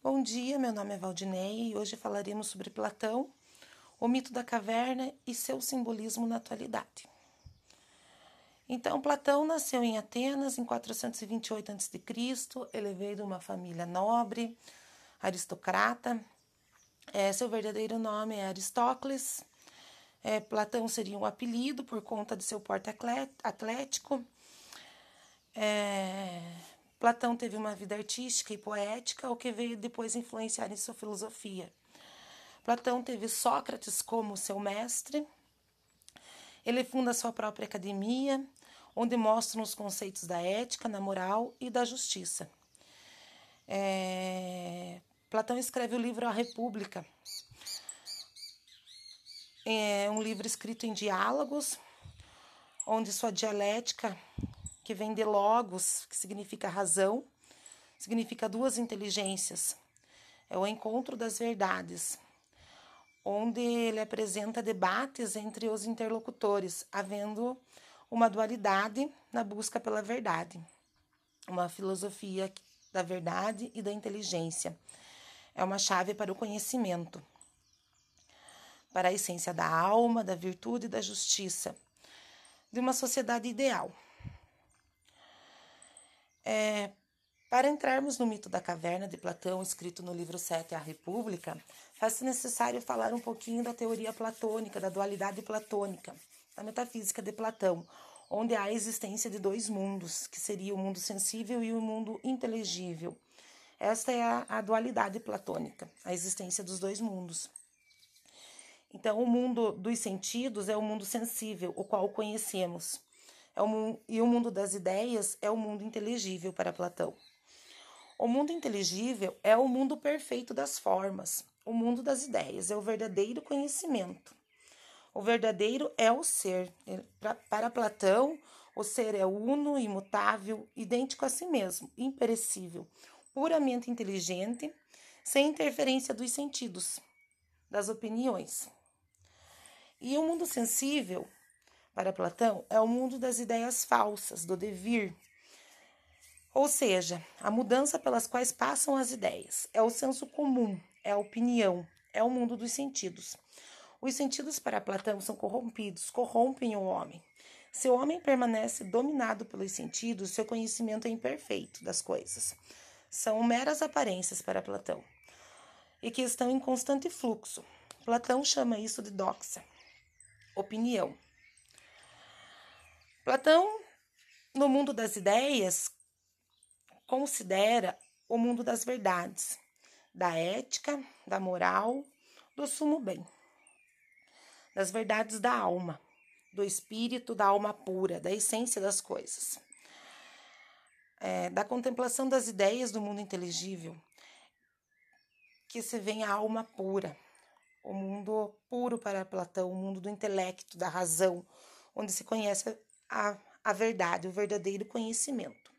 Bom dia, meu nome é Valdinei e hoje falaremos sobre Platão, o mito da caverna e seu simbolismo na atualidade. Então, Platão nasceu em Atenas em 428 a.C. Ele veio de uma família nobre, aristocrata. É, seu verdadeiro nome é Aristócles. É, Platão seria um apelido por conta de seu porte atlético. É, Platão teve uma vida artística e poética, o que veio depois influenciar em sua filosofia. Platão teve Sócrates como seu mestre. Ele funda sua própria academia, onde mostra os conceitos da ética, da moral e da justiça. É... Platão escreve o livro A República. É um livro escrito em diálogos, onde sua dialética que vem de logos, que significa razão, significa duas inteligências. É o encontro das verdades, onde ele apresenta debates entre os interlocutores, havendo uma dualidade na busca pela verdade, uma filosofia da verdade e da inteligência. É uma chave para o conhecimento, para a essência da alma, da virtude e da justiça, de uma sociedade ideal. É, para entrarmos no mito da caverna de Platão, escrito no livro 7, A República, faz-se necessário falar um pouquinho da teoria platônica, da dualidade platônica, da metafísica de Platão, onde há a existência de dois mundos, que seria o mundo sensível e o mundo inteligível. Esta é a, a dualidade platônica, a existência dos dois mundos. Então, o mundo dos sentidos é o mundo sensível, o qual conhecemos. É e o mundo das ideias é o mundo inteligível para Platão. O mundo inteligível é o mundo perfeito das formas. O mundo das ideias é o verdadeiro conhecimento. O verdadeiro é o ser. Para Platão, o ser é uno, imutável, idêntico a si mesmo, imperecível, puramente inteligente, sem interferência dos sentidos, das opiniões. E o mundo sensível para Platão, é o mundo das ideias falsas, do devir. Ou seja, a mudança pelas quais passam as ideias. É o senso comum, é a opinião, é o mundo dos sentidos. Os sentidos para Platão são corrompidos, corrompem o homem. Se o homem permanece dominado pelos sentidos, seu conhecimento é imperfeito das coisas. São meras aparências para Platão e que estão em constante fluxo. Platão chama isso de doxa, opinião. Platão, no mundo das ideias, considera o mundo das verdades, da ética, da moral, do sumo bem, das verdades da alma, do espírito, da alma pura, da essência das coisas, é, da contemplação das ideias do mundo inteligível, que se vê a alma pura, o mundo puro para Platão, o mundo do intelecto, da razão, onde se conhece a, a verdade, o verdadeiro conhecimento.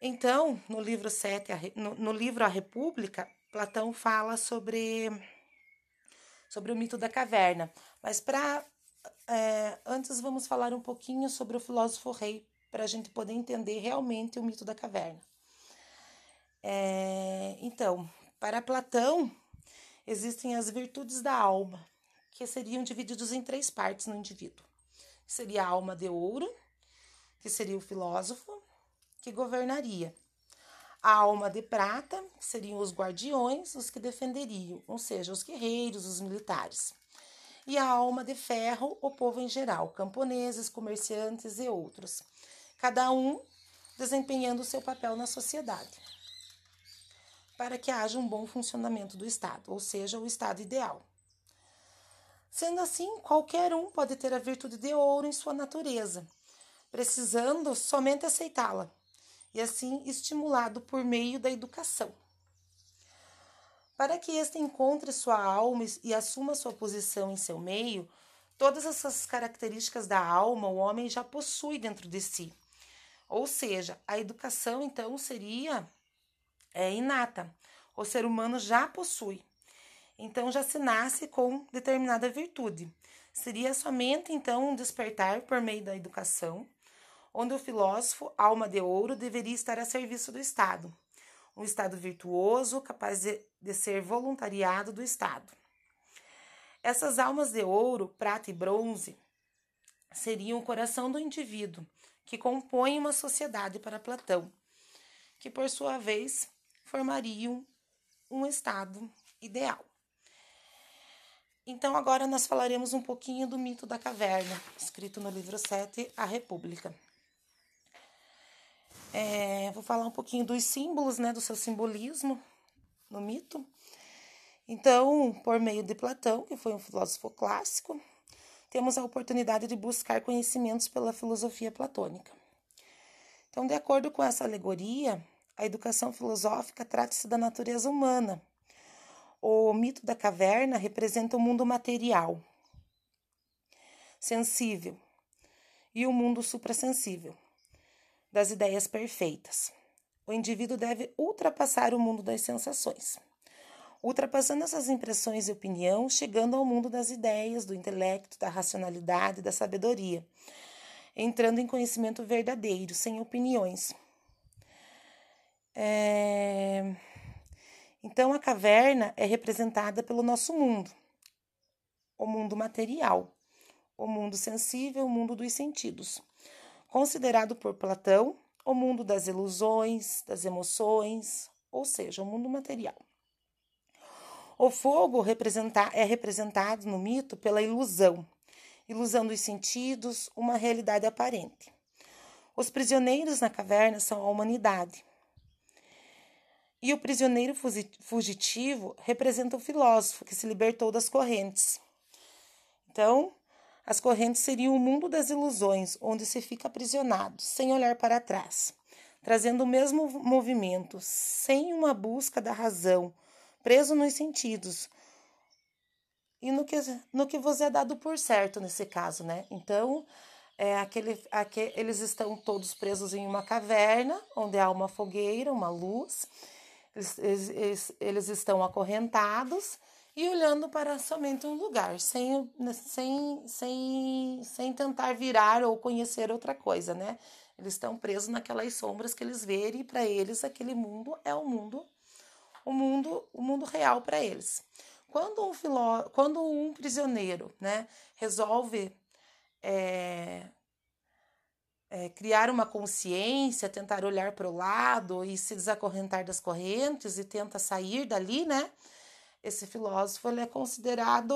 Então, no livro 7, no, no livro A República, Platão fala sobre, sobre o mito da caverna. Mas para é, antes vamos falar um pouquinho sobre o filósofo rei, para a gente poder entender realmente o mito da caverna. É, então, para Platão, existem as virtudes da alma, que seriam divididos em três partes no indivíduo seria a alma de ouro, que seria o filósofo, que governaria. A alma de prata, que seriam os guardiões, os que defenderiam, ou seja, os guerreiros, os militares. E a alma de ferro, o povo em geral, camponeses, comerciantes e outros, cada um desempenhando o seu papel na sociedade, para que haja um bom funcionamento do Estado, ou seja, o Estado ideal. Sendo assim, qualquer um pode ter a virtude de ouro em sua natureza, precisando somente aceitá-la, e assim estimulado por meio da educação. Para que este encontre sua alma e assuma sua posição em seu meio, todas essas características da alma o homem já possui dentro de si. Ou seja, a educação então seria é, inata. O ser humano já possui. Então já se nasce com determinada virtude. Seria somente então um despertar por meio da educação, onde o filósofo, alma de ouro, deveria estar a serviço do Estado. um Estado virtuoso, capaz de, de ser voluntariado do Estado. Essas almas de ouro, prata e bronze seriam o coração do indivíduo, que compõe uma sociedade para Platão, que por sua vez formariam um estado ideal. Então, agora nós falaremos um pouquinho do mito da caverna, escrito no livro 7, A República. É, vou falar um pouquinho dos símbolos, né, do seu simbolismo no mito. Então, por meio de Platão, que foi um filósofo clássico, temos a oportunidade de buscar conhecimentos pela filosofia platônica. Então, de acordo com essa alegoria, a educação filosófica trata-se da natureza humana. O mito da caverna representa o mundo material, sensível, e o mundo suprassensível, das ideias perfeitas. O indivíduo deve ultrapassar o mundo das sensações ultrapassando essas impressões e opinião, chegando ao mundo das ideias, do intelecto, da racionalidade, da sabedoria, entrando em conhecimento verdadeiro, sem opiniões. É... Então, a caverna é representada pelo nosso mundo, o mundo material, o mundo sensível, o mundo dos sentidos. Considerado por Platão, o mundo das ilusões, das emoções, ou seja, o mundo material. O fogo é representado no mito pela ilusão, ilusão dos sentidos, uma realidade aparente. Os prisioneiros na caverna são a humanidade. E o prisioneiro fugitivo representa o filósofo que se libertou das correntes. Então, as correntes seriam o mundo das ilusões, onde se fica aprisionado, sem olhar para trás, trazendo o mesmo movimento, sem uma busca da razão, preso nos sentidos e no que, no que vos é dado por certo nesse caso, né? Então, é aquele, aquele, eles estão todos presos em uma caverna, onde há uma fogueira, uma luz, eles, estão acorrentados e olhando para somente um lugar, sem, sem, sem, sem tentar virar ou conhecer outra coisa, né? Eles estão presos naquelas sombras que eles verem e para eles aquele mundo é o mundo o mundo, o mundo real para eles. Quando um, filó, quando um prisioneiro né, resolve é, é, criar uma consciência, tentar olhar para o lado e se desacorrentar das correntes e tenta sair dali, né? Esse filósofo ele é considerado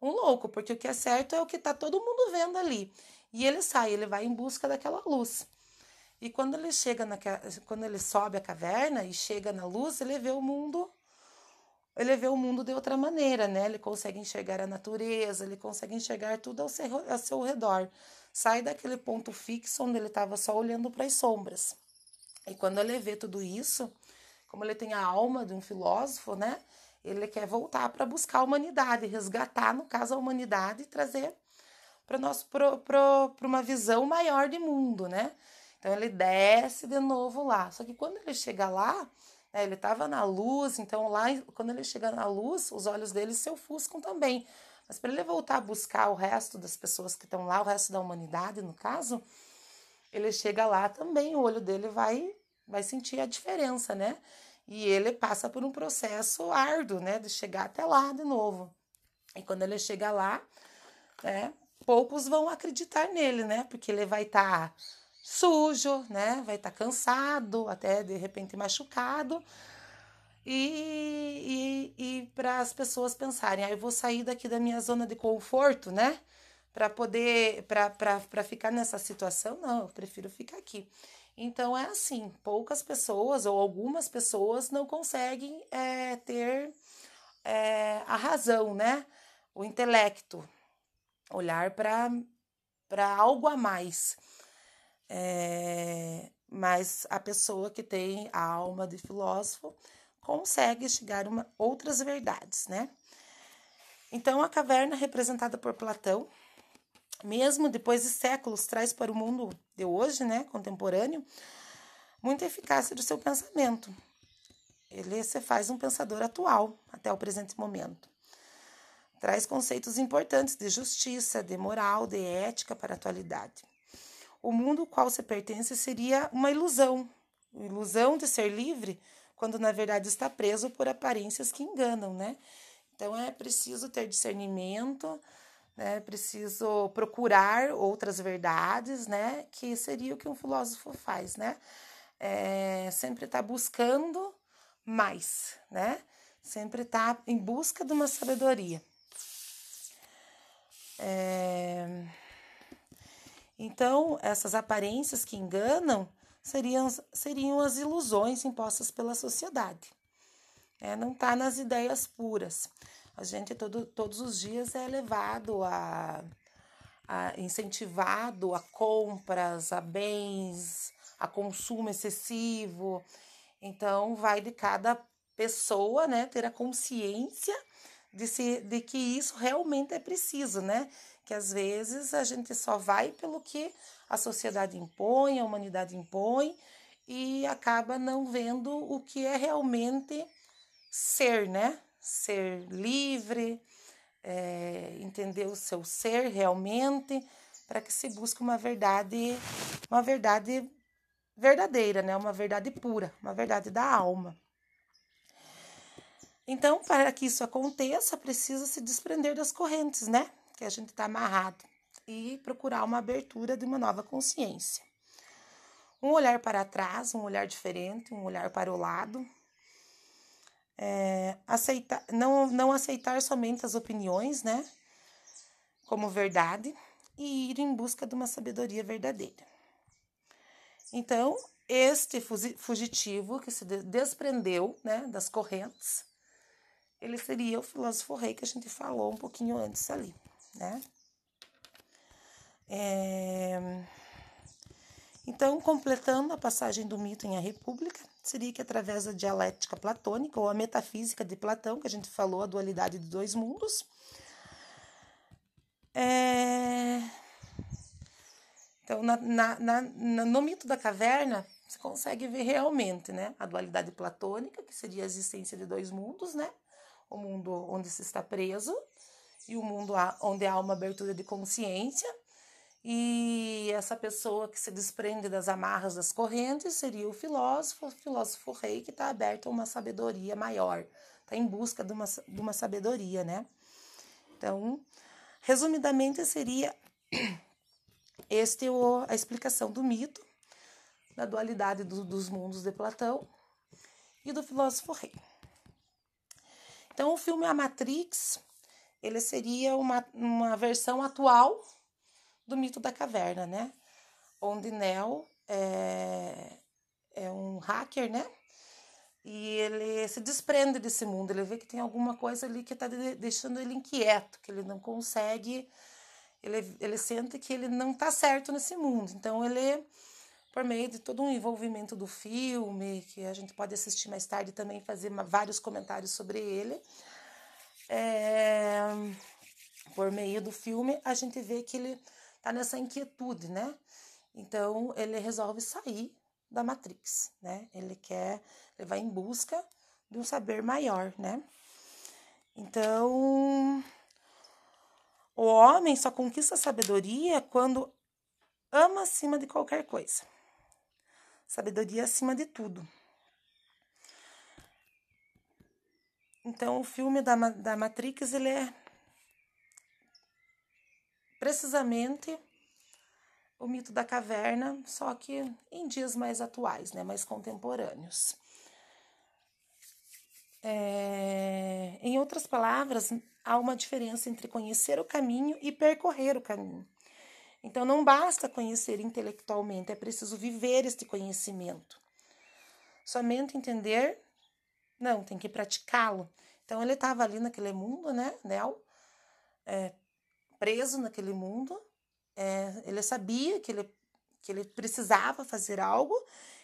um louco, porque o que é certo é o que está todo mundo vendo ali. E ele sai, ele vai em busca daquela luz. E quando ele chega na, quando ele sobe a caverna e chega na luz, ele vê o mundo ele vê o mundo de outra maneira, né? Ele consegue enxergar a natureza, ele consegue enxergar tudo ao seu, ao seu redor. Sai daquele ponto fixo onde ele estava só olhando para as sombras. E quando ele vê tudo isso, como ele tem a alma de um filósofo, né? Ele quer voltar para buscar a humanidade, resgatar, no caso, a humanidade e trazer para uma visão maior de mundo, né? Então ele desce de novo lá. Só que quando ele chega lá, né, ele estava na luz, então lá, quando ele chega na luz, os olhos dele se ofuscam também. Mas para ele voltar a buscar o resto das pessoas que estão lá, o resto da humanidade, no caso, ele chega lá também, o olho dele vai, vai sentir a diferença, né? E ele passa por um processo árduo, né? De chegar até lá de novo. E quando ele chega lá, né? Poucos vão acreditar nele, né? Porque ele vai estar. Tá sujo, né? Vai estar tá cansado, até de repente machucado. E, e, e para as pessoas pensarem, ah, eu vou sair daqui da minha zona de conforto, né? Para poder, para ficar nessa situação, não, eu prefiro ficar aqui. Então é assim, poucas pessoas ou algumas pessoas não conseguem é, ter é, a razão, né? O intelecto, olhar para algo a mais. É, mas a pessoa que tem a alma de filósofo consegue chegar a outras verdades, né? Então, a caverna representada por Platão, mesmo depois de séculos, traz para o mundo de hoje, né, contemporâneo, muita eficácia do seu pensamento. Ele se faz um pensador atual até o presente momento. Traz conceitos importantes de justiça, de moral, de ética para a atualidade o mundo ao qual você pertence seria uma ilusão, ilusão de ser livre, quando na verdade está preso por aparências que enganam, né? Então é preciso ter discernimento, né? É preciso procurar outras verdades, né? Que seria o que um filósofo faz, né? É, sempre está buscando mais, né? Sempre está em busca de uma sabedoria. É... Então, essas aparências que enganam seriam, seriam as ilusões impostas pela sociedade. É, não está nas ideias puras. A gente todo, todos os dias é levado a, a incentivado a compras, a bens, a consumo excessivo. Então, vai de cada pessoa né, ter a consciência de, se, de que isso realmente é preciso, né? Que às vezes a gente só vai pelo que a sociedade impõe, a humanidade impõe, e acaba não vendo o que é realmente ser, né? Ser livre, é, entender o seu ser realmente, para que se busque uma verdade, uma verdade verdadeira, né? Uma verdade pura, uma verdade da alma. Então, para que isso aconteça, precisa se desprender das correntes, né? Que a gente está amarrado e procurar uma abertura de uma nova consciência. Um olhar para trás, um olhar diferente, um olhar para o lado. É, aceitar, não, não aceitar somente as opiniões, né? Como verdade e ir em busca de uma sabedoria verdadeira. Então, este fugitivo que se desprendeu né, das correntes ele seria o filósofo rei que a gente falou um pouquinho antes ali, né? É... Então, completando a passagem do mito em A República, seria que através da dialética platônica ou a metafísica de Platão, que a gente falou, a dualidade de dois mundos, é... Então, na, na, na, no mito da caverna, você consegue ver realmente né, a dualidade platônica, que seria a existência de dois mundos, né? o mundo onde se está preso e o mundo onde há uma abertura de consciência. E essa pessoa que se desprende das amarras das correntes seria o filósofo, o filósofo rei que está aberto a uma sabedoria maior, está em busca de uma, de uma sabedoria, né? Então, resumidamente, seria este o, a explicação do mito, da dualidade do, dos mundos de Platão e do filósofo rei. Então, o filme A Matrix, ele seria uma, uma versão atual do mito da caverna, né? Onde Neo é, é um hacker, né? E ele se desprende desse mundo, ele vê que tem alguma coisa ali que está deixando ele inquieto, que ele não consegue, ele, ele sente que ele não está certo nesse mundo. Então, ele por meio de todo um envolvimento do filme, que a gente pode assistir mais tarde também fazer vários comentários sobre ele. É, por meio do filme, a gente vê que ele tá nessa inquietude, né? Então ele resolve sair da Matrix, né? Ele quer, ele vai em busca de um saber maior, né? Então, o homem só conquista sabedoria quando ama acima de qualquer coisa. Sabedoria acima de tudo. Então, o filme da, da Matrix, ele é precisamente o mito da caverna, só que em dias mais atuais, né, mais contemporâneos. É, em outras palavras, há uma diferença entre conhecer o caminho e percorrer o caminho. Então não basta conhecer intelectualmente, é preciso viver este conhecimento. Somente entender, não, tem que praticá-lo. Então ele estava ali naquele mundo, né, Nel, é, preso naquele mundo. É, ele sabia que ele, que ele precisava fazer algo,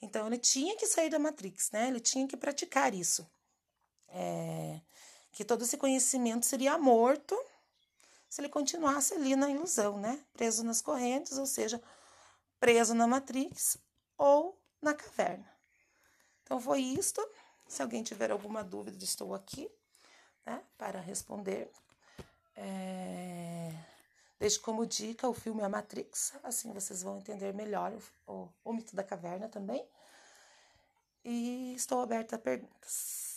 então ele tinha que sair da Matrix, né? Ele tinha que praticar isso. É, que todo esse conhecimento seria morto se ele continuasse ali na ilusão, né? Preso nas correntes, ou seja, preso na matrix ou na caverna. Então foi isto. Se alguém tiver alguma dúvida, estou aqui né, para responder. É... Deixe como dica o filme A Matrix, assim vocês vão entender melhor o, o, o mito da caverna também. estou aberta a perguntas.